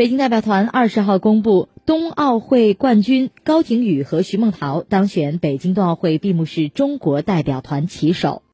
北京代表团二十号公布，冬奥会冠军高亭宇和徐梦桃当选北京冬奥会闭幕式中国代表团旗手。